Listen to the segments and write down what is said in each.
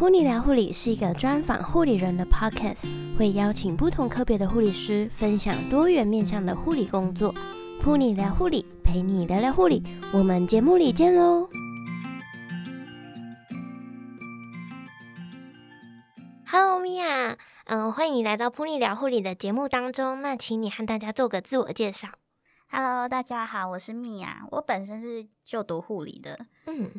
噗妮聊护理是一个专访护理人的 podcast，会邀请不同科别的护理师分享多元面向的护理工作。噗妮聊护理，陪你聊聊护理，我们节目里见喽！Hello，米娅，嗯，欢迎来到噗妮聊护理的节目当中。那请你和大家做个自我介绍。Hello，大家好，我是米娅，我本身是就读护理的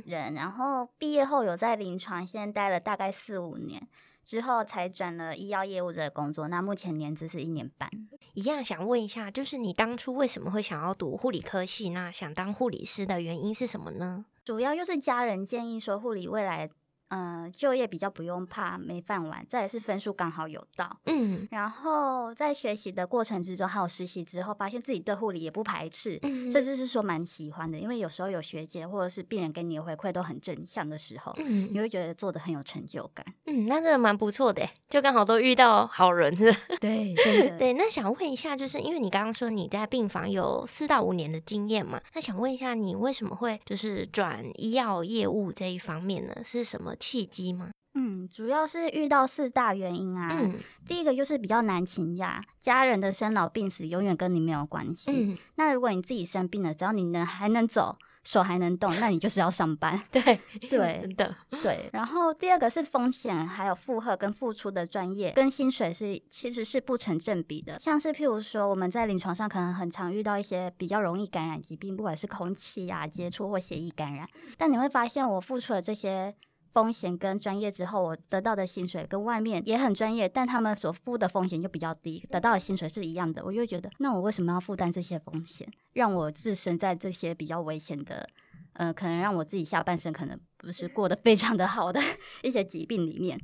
人，嗯，然后毕业后有在临床先待了大概四五年，之后才转了医药业务这个工作。那目前年资是一年半。一样想问一下，就是你当初为什么会想要读护理科系？那想当护理师的原因是什么呢？主要又是家人建议说护理未来。嗯、呃，就业比较不用怕没饭碗，再来是分数刚好有到，嗯，然后在学习的过程之中，还有实习之后，发现自己对护理也不排斥，嗯，甚至是说蛮喜欢的，因为有时候有学姐或者是病人给你的回馈都很正向的时候，嗯，你会觉得做的很有成就感，嗯，那真的蛮不错的，就刚好都遇到好人，是吧？对，真的，对。那想问一下，就是因为你刚刚说你在病房有四到五年的经验嘛，那想问一下，你为什么会就是转医药业务这一方面呢？是什么？契机吗？嗯，主要是遇到四大原因啊。嗯，第一个就是比较难请假，家人的生老病死永远跟你没有关系。嗯，那如果你自己生病了，只要你能还能走，手还能动，那你就是要上班。对对的对。然后第二个是风险，还有负荷跟付出的专业跟薪水是其实是不成正比的。像是譬如说我们在临床上可能很常遇到一些比较容易感染疾病，不管是空气啊接触或血液感染，但你会发现我付出了这些。风险跟专业之后，我得到的薪水跟外面也很专业，但他们所付的风险就比较低，得到的薪水是一样的。我就觉得，那我为什么要负担这些风险，让我置身在这些比较危险的，呃，可能让我自己下半生可能不是过得非常的好的 一些疾病里面。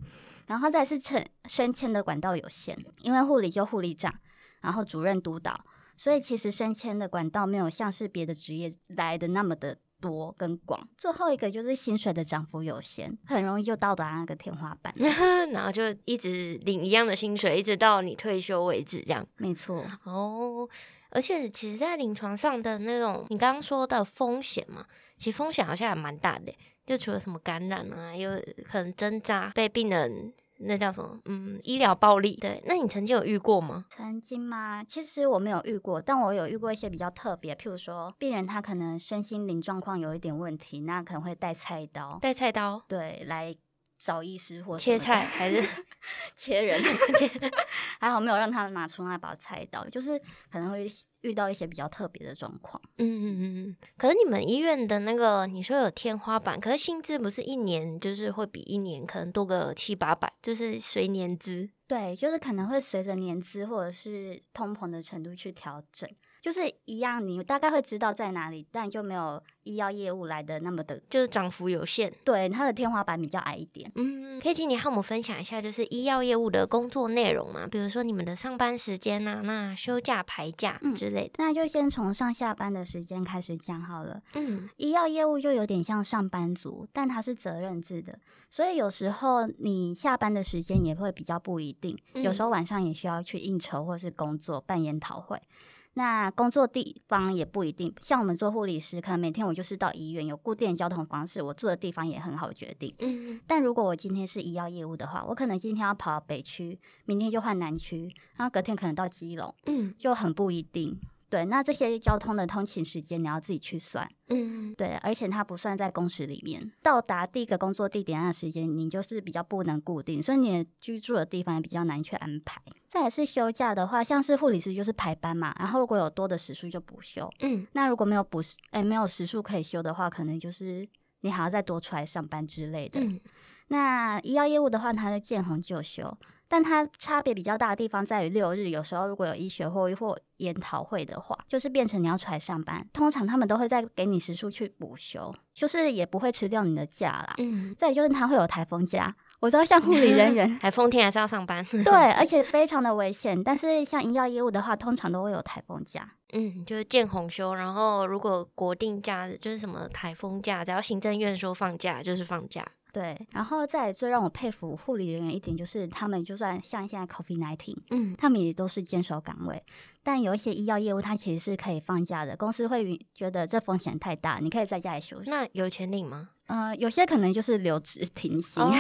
然后再是升升迁的管道有限，因为护理就护理长，然后主任督导，所以其实升迁的管道没有像是别的职业来的那么的。多跟广，最后一个就是薪水的涨幅有限，很容易就到达那个天花板，然后就一直领一样的薪水，一直到你退休为止，这样。没错。哦，而且其实，在临床上的那种你刚刚说的风险嘛，其实风险好像还蛮大的，就除了什么感染啊，有可能针扎被病人。那叫什么？嗯，医疗暴力。对，那你曾经有遇过吗？曾经吗？其实我没有遇过，但我有遇过一些比较特别，譬如说病人他可能身心灵状况有一点问题，那可能会带菜刀，带菜刀，对，来找医师或切菜还是 切人？还好没有让他拿出那把菜刀，就是可能会。遇到一些比较特别的状况，嗯嗯嗯，可是你们医院的那个你说有天花板，可是薪资不是一年就是会比一年可能多个七八百，就是随年资，对，就是可能会随着年资或者是通膨的程度去调整。就是一样，你大概会知道在哪里，但就没有医药业务来的那么的，就是涨幅有限。对，它的天花板比较矮一点。嗯，可以请你和我们分享一下，就是医药业务的工作内容嘛？比如说你们的上班时间啊，那休假排假之类的。嗯，那就先从上下班的时间开始讲好了。嗯，医药业务就有点像上班族，但它是责任制的，所以有时候你下班的时间也会比较不一定，有时候晚上也需要去应酬或是工作办研讨会。那工作地方也不一定，像我们做护理师，可能每天我就是到医院，有固定的交通方式，我住的地方也很好决定。嗯，但如果我今天是医药业务的话，我可能今天要跑到北区，明天就换南区，然后隔天可能到基隆，嗯，就很不一定。对，那这些交通的通勤时间你要自己去算，嗯，对，而且它不算在工时里面。到达第一个工作地点的时间，你就是比较不能固定，所以你的居住的地方也比较难去安排。再来是休假的话，像是护理师就是排班嘛，然后如果有多的时数就补休，嗯，那如果没有补时，哎，没有时数可以休的话，可能就是你还要再多出来上班之类的。嗯，那医药业务的话，它是见红就休。但它差别比较大的地方在于六日，有时候如果有医学会或研讨会的话，就是变成你要出来上班。通常他们都会再给你时数去补休，就是也不会吃掉你的假啦。嗯，再就是它会有台风假，我知道像护理人员，台风天还是要上班。对，而且非常的危险。但是像医药业务的话，通常都会有台风假。嗯，就是见红休。然后如果国定假日就是什么台风假，只要行政院说放假就是放假。对，然后再最让我佩服护理人员一点就是，他们就算像现在 COVID-19，嗯，他们也都是坚守岗位。但有一些医药业务，它其实是可以放假的，公司会觉得这风险太大，你可以在家里休息。那有钱领吗？嗯、呃，有些可能就是留职停薪。哦，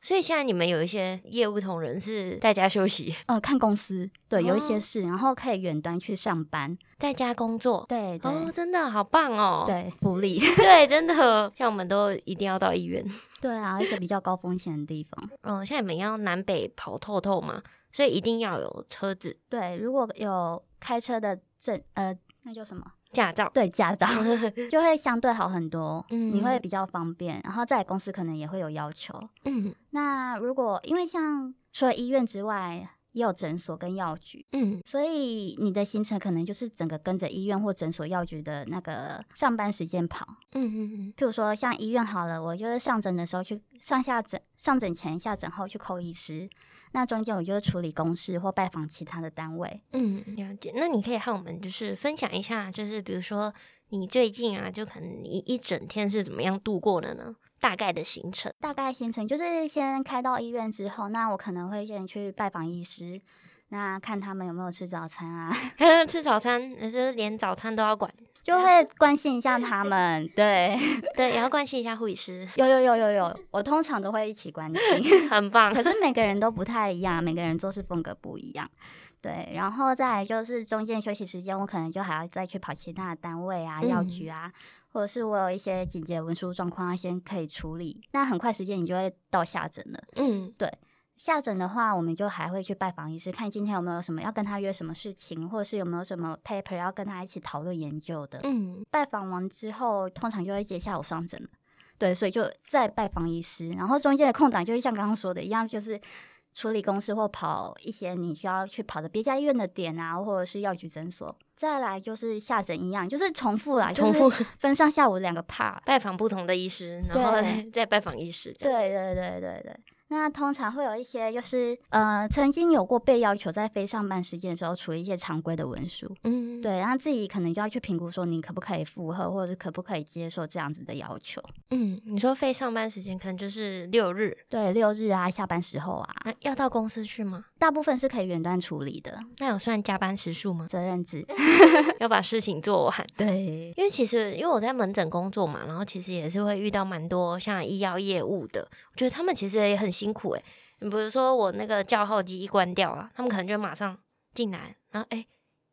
所以现在你们有一些业务同仁是在家休息，呃，看公司，对，有一些事，然后可以远端去上班，在家工作，对，对，哦，真的好棒哦，对，福利，对，真的，像我们都一定要到医院，对啊，而且比较高风险的地方，嗯，像你们要南北跑透透嘛，所以一定要有车子，对，如果有开车的证，呃，那叫什么？驾照，对，驾照 就会相对好很多，嗯，你会比较方便，然后在公司可能也会有要求，嗯，那如果因为像除了医院之外，也有诊所跟药局，嗯，所以你的行程可能就是整个跟着医院或诊所、药局的那个上班时间跑，嗯嗯嗯，譬如说像医院好了，我就是上诊的时候去上下诊，上诊前、下诊后去扣医师。那中间我就会处理公事或拜访其他的单位。嗯，了解。那你可以和我们就是分享一下，就是比如说你最近啊，就可能你一整天是怎么样度过的呢？大概的行程？大概行程就是先开到医院之后，那我可能会先去拜访医师，那看他们有没有吃早餐啊？吃早餐，就是连早餐都要管。就会关心一下他们，对 对，也要关心一下护理师。有有有有有，我通常都会一起关心，很棒。可是每个人都不太一样，每个人做事风格不一样，对。然后再来就是中间休息时间，我可能就还要再去跑其他的单位啊、药局啊，嗯、或者是我有一些紧急的文书状况要先可以处理，那很快时间你就会到下诊了。嗯，对。下诊的话，我们就还会去拜访医师，看今天有没有什么要跟他约什么事情，或者是有没有什么 paper 要跟他一起讨论研究的。嗯，拜访完之后，通常就会接下午上诊了。对，所以就再拜访医师，然后中间的空档就是像刚刚说的一样，就是处理公事或跑一些你需要去跑的别家医院的点啊，或者是药局诊所。再来就是下诊一样，就是重复啦，重复 分上下午两个 part，拜访不同的医师，然后再拜访医师。对对对对对。那通常会有一些，就是呃，曾经有过被要求在非上班时间的时候处理一些常规的文书，嗯，对，然后自己可能就要去评估说你可不可以符合，或者是可不可以接受这样子的要求。嗯，你说非上班时间可能就是六日，对，六日啊，下班时候啊，那要到公司去吗？大部分是可以远端处理的。那有算加班时数吗？责任制 要把事情做完。对，因为其实因为我在门诊工作嘛，然后其实也是会遇到蛮多像医药业务的，我觉得他们其实也很辛苦诶、欸。你比如说我那个叫号机一关掉啊，他们可能就马上进来，然后哎，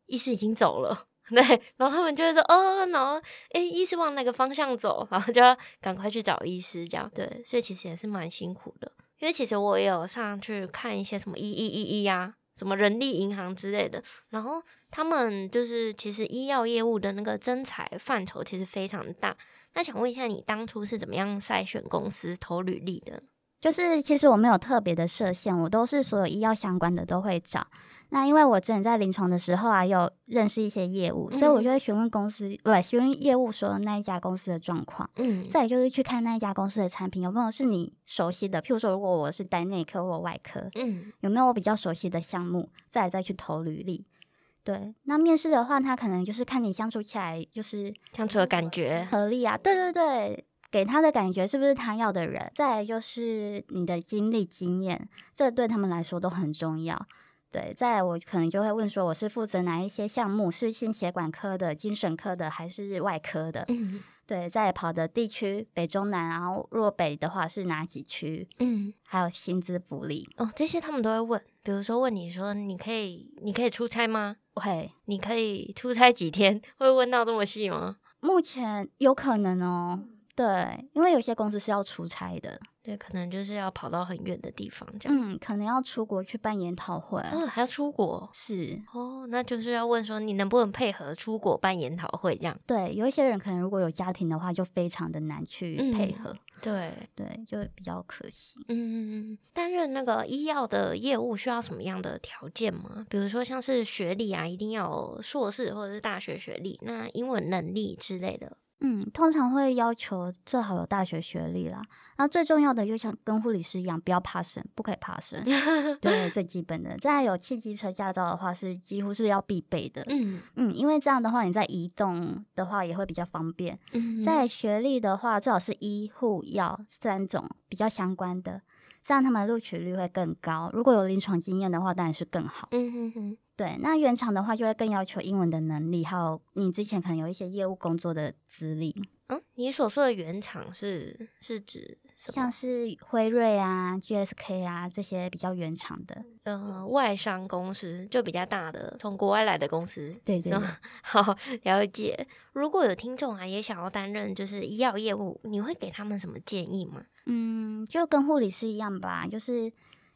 医师已经走了，对，然后他们就会说哦，然后哎，医师往哪个方向走，然后就要赶快去找医师，这样对，所以其实也是蛮辛苦的。因为其实我也有上去看一些什么一一一一啊，什么人力银行之类的，然后他们就是其实医药业务的那个征才范畴其实非常大。那想问一下，你当初是怎么样筛选公司投履历的？就是其实我没有特别的设限，我都是所有医药相关的都会找。那因为我之前在临床的时候啊，有认识一些业务，嗯、所以我就会询问公司，对，询问业务说那一家公司的状况。嗯，再就是去看那一家公司的产品有没有是你熟悉的，譬如说如果我是单内科或外科，嗯，有没有我比较熟悉的项目，再来再去投履历。对，那面试的话，他可能就是看你相处起来就是相处的感觉合力啊，对对对。给他的感觉是不是他要的人？再来就是你的经历经验，这对他们来说都很重要。对，再来我可能就会问说，我是负责哪一些项目？是心血管科的、精神科的，还是外科的？嗯，对，再跑的地区北中南，然后若北的话是哪几区？嗯，还有薪资福利哦，这些他们都会问。比如说问你说，你可以你可以出差吗？会，你可以出差几天？会问到这么细吗？目前有可能哦。对，因为有些公司是要出差的，对，可能就是要跑到很远的地方，这样，嗯，可能要出国去办研讨会，嗯，还要出国，是哦，那就是要问说你能不能配合出国办研讨会这样？对，有一些人可能如果有家庭的话，就非常的难去配合，嗯、对对，就比较可惜。嗯嗯嗯，担任那个医药的业务需要什么样的条件吗？比如说像是学历啊，一定要有硕士或者是大学学历，那英文能力之类的。嗯，通常会要求最好有大学学历啦。那最重要的就像跟护理师一样，不要怕生，不可以怕生，对，最基本的。再有汽机车驾照的话，是几乎是要必备的。嗯嗯，因为这样的话，你在移动的话也会比较方便。嗯，在学历的话，最好是医护药三种比较相关的，这样他们录取率会更高。如果有临床经验的话，当然是更好。嗯哼哼。对，那原厂的话就会更要求英文的能力，还有你之前可能有一些业务工作的资历。嗯，你所说的原厂是是指像是辉瑞啊、GSK 啊这些比较原厂的，呃，外商公司就比较大的，从国外来的公司，对对，对。好了解。如果有听众啊也想要担任就是医药业务，你会给他们什么建议吗？嗯，就跟护理师一样吧，就是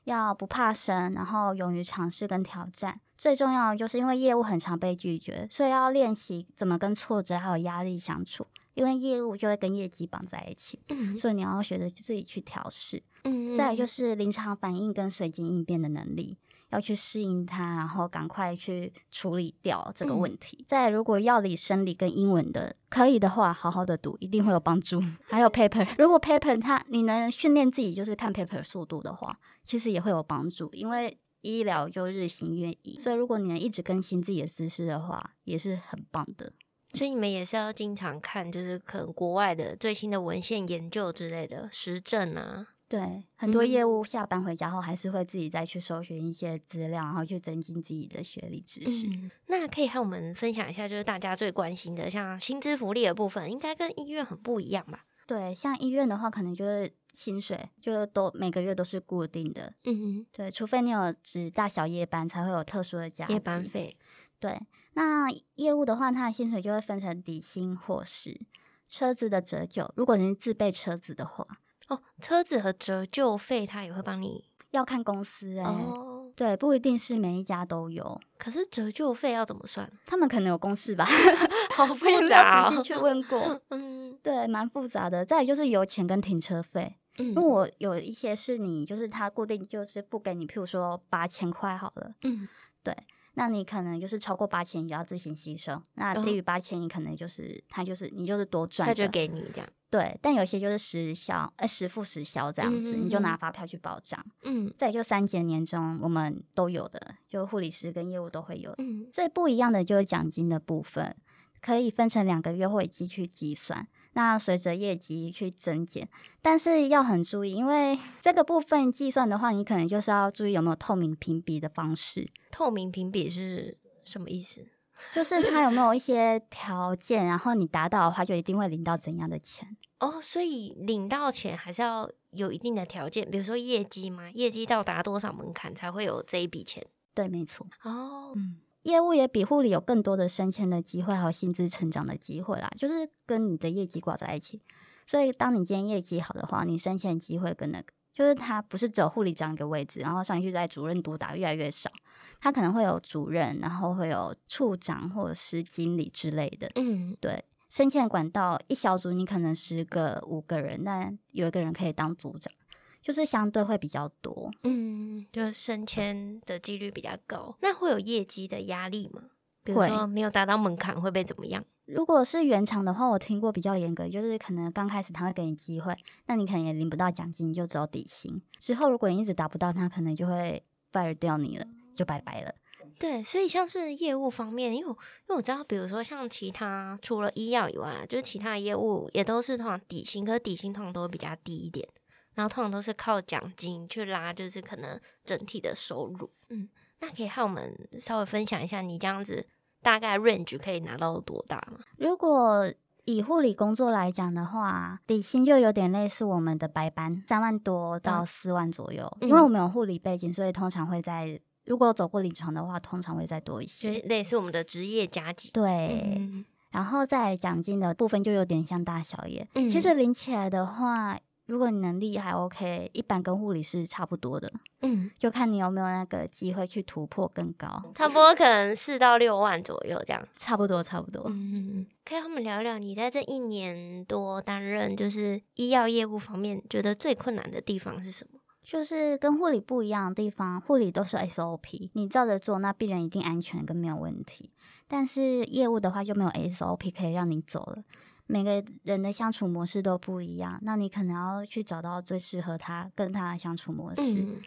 要不怕生，然后勇于尝试跟挑战。最重要的就是因为业务很常被拒绝，所以要练习怎么跟挫折还有压力相处。因为业务就会跟业绩绑在一起，嗯，所以你要学着自己去调试。嗯，再来就是临场反应跟随机应变的能力，要去适应它，然后赶快去处理掉这个问题。嗯，再，如果药理、生理跟英文的可以的话，好好的读，一定会有帮助。还有 paper，如果 paper 它你能训练自己就是看 paper 速度的话，其实也会有帮助，因为。医疗就日新月异，所以如果你能一直更新自己的知识的话，也是很棒的。所以你们也是要经常看，就是可能国外的最新的文献研究之类的实证啊。对，很多业务下班回家后，还是会自己再去搜寻一些资料，然后去增进自己的学历知识。嗯，那可以和我们分享一下，就是大家最关心的，像薪资福利的部分，应该跟医院很不一样吧？对，像医院的话，可能就是薪水就都每个月都是固定的。嗯哼，对，除非你有值大小夜班，才会有特殊的加夜班费。对，那业务的话，它的薪水就会分成底薪或是、车子的折旧。如果你是自备车子的话，哦，车子和折旧费，他也会帮你。要看公司哎、欸。哦对，不一定是每一家都有。可是折旧费要怎么算？他们可能有公式吧，好复杂、哦。仔细去问过，嗯，对，蛮复杂的。再来就是油钱跟停车费，嗯，因为我有一些是你就是他固定就是不给你，譬如说八千块好了，嗯，对。那你可能就是超过八千，你就要自行吸收。那低于八千，你可能就是他就是你就是多赚，他就给你这样。对，但有些就是实销，呃，实付实销这样子，嗯、你就拿发票去报账。嗯，再就三节年终，我们都有的，就护理师跟业务都会有。嗯，最不一样的就是奖金的部分，可以分成两个月会期去计算。那随着业绩去增减，但是要很注意，因为 这个部分计算的话，你可能就是要注意有没有透明评比的方式。透明评比是什么意思？就是它有没有一些条件，然后你达到的话，就一定会领到怎样的钱。哦，所以领到钱还是要有一定的条件，比如说业绩嘛，业绩到达多少门槛才会有这一笔钱？对，没错。哦，嗯。业务也比护理有更多的升迁的机会，还有薪资成长的机会啦，就是跟你的业绩挂在一起。所以，当你今天业绩好的话，你升迁机会跟那个，就是他不是只有护理长一个位置，然后上去在主任督导越来越少，他可能会有主任，然后会有处长或者是经理之类的。嗯，对，升迁管道一小组你可能十个五个人，但有一个人可以当组长。就是相对会比较多，嗯，就是升迁的几率比较高。那会有业绩的压力吗？比如说没有达到门槛会被怎么样？如果是原厂的话，我听过比较严格，就是可能刚开始他会给你机会，那你可能也领不到奖金，就只有底薪。之后如果你一直达不到，他可能就会 fire 掉你了，就拜拜了。对，所以像是业务方面，因为因为我知道，比如说像其他除了医药以外，就是其他业务也都是通常底薪，可是底薪通常都会比较低一点。然后通常都是靠奖金去拉，就是可能整体的收入。嗯，那可以和我们稍微分享一下，你这样子大概 range 可以拿到多大吗？如果以护理工作来讲的话，底薪就有点类似我们的白班，三万多到四万左右。嗯、因为我们有护理背景，所以通常会在如果走过临床的话，通常会再多一些，就类似我们的职业加级。对，嗯、然后在奖金的部分就有点像大小夜。嗯、其实领起来的话。如果你能力还 OK，一般跟护理是差不多的，嗯，就看你有没有那个机会去突破更高，差不多可能四到六万左右这样，差不多差不多。嗯，可以和我们聊聊你在这一年多担任就是医药业务方面，觉得最困难的地方是什么？就是跟护理不一样的地方，护理都是 SOP，你照着做，那病人一定安全跟没有问题，但是业务的话就没有 SOP 可以让你走了。每个人的相处模式都不一样，那你可能要去找到最适合他跟他的相处模式，嗯、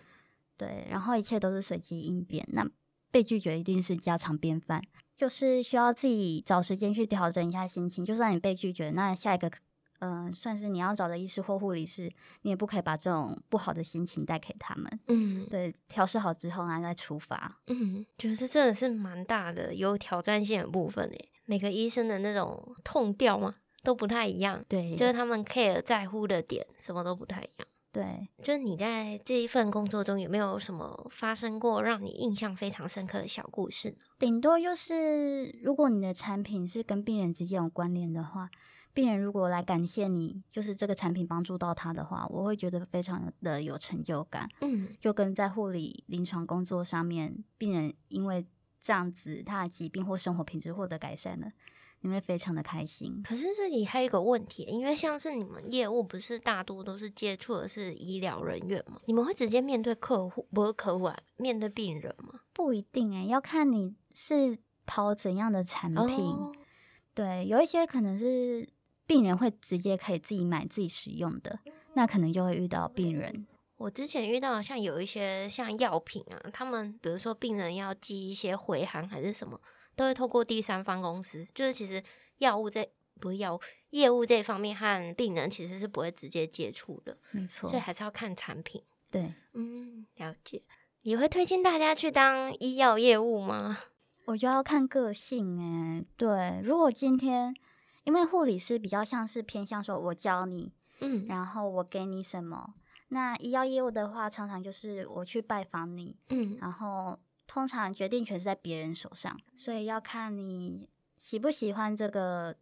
对，然后一切都是随机应变。那被拒绝一定是家常便饭，就是需要自己找时间去调整一下心情。就算你被拒绝，那下一个，嗯、呃，算是你要找的医师或护理师，你也不可以把这种不好的心情带给他们。嗯，对，调试好之后呢再出发。嗯，觉得这真的是蛮大的有挑战性的部分诶。每个医生的那种痛调吗？都不太一样。对，就是他们 care 在乎的点什么都不太一样。对，就是你在这一份工作中有没有什么发生过让你印象非常深刻的小故事呢？顶多就是如果你的产品是跟病人之间有关联的话，病人如果来感谢你，就是这个产品帮助到他的话，我会觉得非常的有成就感。嗯，就跟在护理临床工作上面，病人因为这样子他的疾病或生活品质获得改善了。你会非常的开心。可是这里还有一个问题，因为像是你们业务不是大多都是接触的是医疗人员吗？你们会直接面对客户，不是客户啊，面对病人吗？不一定诶，要看你是跑怎样的产品。Oh. 对，有一些可能是病人会直接可以自己买自己使用的，那可能就会遇到病人。我之前遇到像有一些像药品啊，他们比如说病人要寄一些回函还是什么。都会透过第三方公司，就是其实药物这不是药物业务这一方面和病人其实是不会直接接触的，没错，所以还是要看产品。对，嗯，了解。你会推荐大家去当医药业务吗？我就要看个性诶。对，如果今天因为护理师比较像是偏向说我教你，嗯，然后我给你什么，那医药业务的话，常常就是我去拜访你，嗯，然后。通常决定权是在别人手上，所以要看你喜不喜欢这个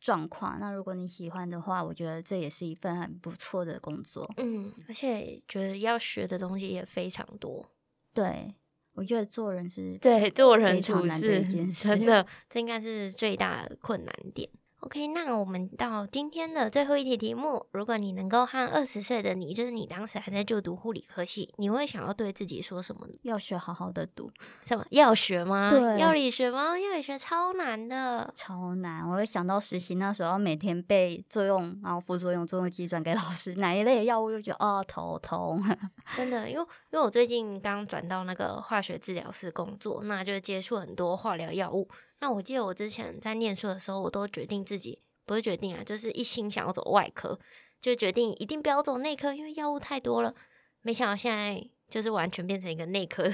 状况。那如果你喜欢的话，我觉得这也是一份很不错的工作。嗯，而且觉得要学的东西也非常多。对，我觉得做人是对做人处事真的，这应该是最大的困难点。OK，那我们到今天的最后一题题目：如果你能够和二十岁的你，就是你当时还在就读护理科系，你会想要对自己说什么呢？要学好好的读，什么？要学吗？对，药理学吗？药理学超难的，超难。我会想到实习那时候，每天背作用，然后副作用、作用机转给老师，哪一类的药物又觉得哦头痛。真的，因为因为我最近刚转到那个化学治疗室工作，那就接触很多化疗药物。那我记得我之前在念书的时候，我都决定自己不是决定啊，就是一心想要走外科，就决定一定不要走内科，因为药物太多了。没想到现在就是完全变成一个内科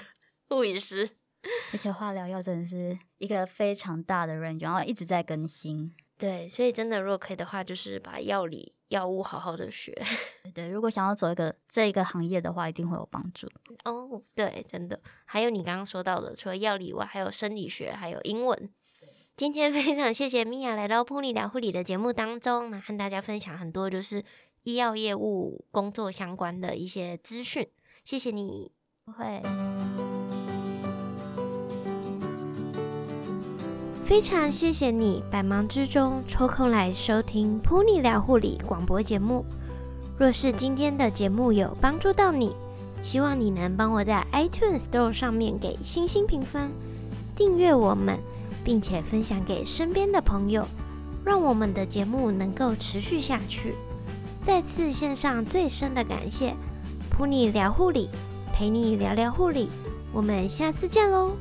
护理师，而且化疗药真的是一个非常大的 range，然后一直在更新。对，所以真的如果可以的话，就是把药理药物好好的学。对，如果想要走一个这一个行业的话，一定会有帮助。哦，对，真的。还有你刚刚说到的，除了药理以外，还有生理学，还有英文。今天非常谢谢米娅来到 Pony 聊护理的节目当中，来和大家分享很多就是医药业务工作相关的一些资讯。谢谢你，不会。非常谢谢你百忙之中抽空来收听 Pony 聊护理广播节目。若是今天的节目有帮助到你，希望你能帮我在 iTunes Store 上面给星星评分，订阅我们，并且分享给身边的朋友，让我们的节目能够持续下去。再次献上最深的感谢。陪你聊护理，陪你聊聊护理，我们下次见喽。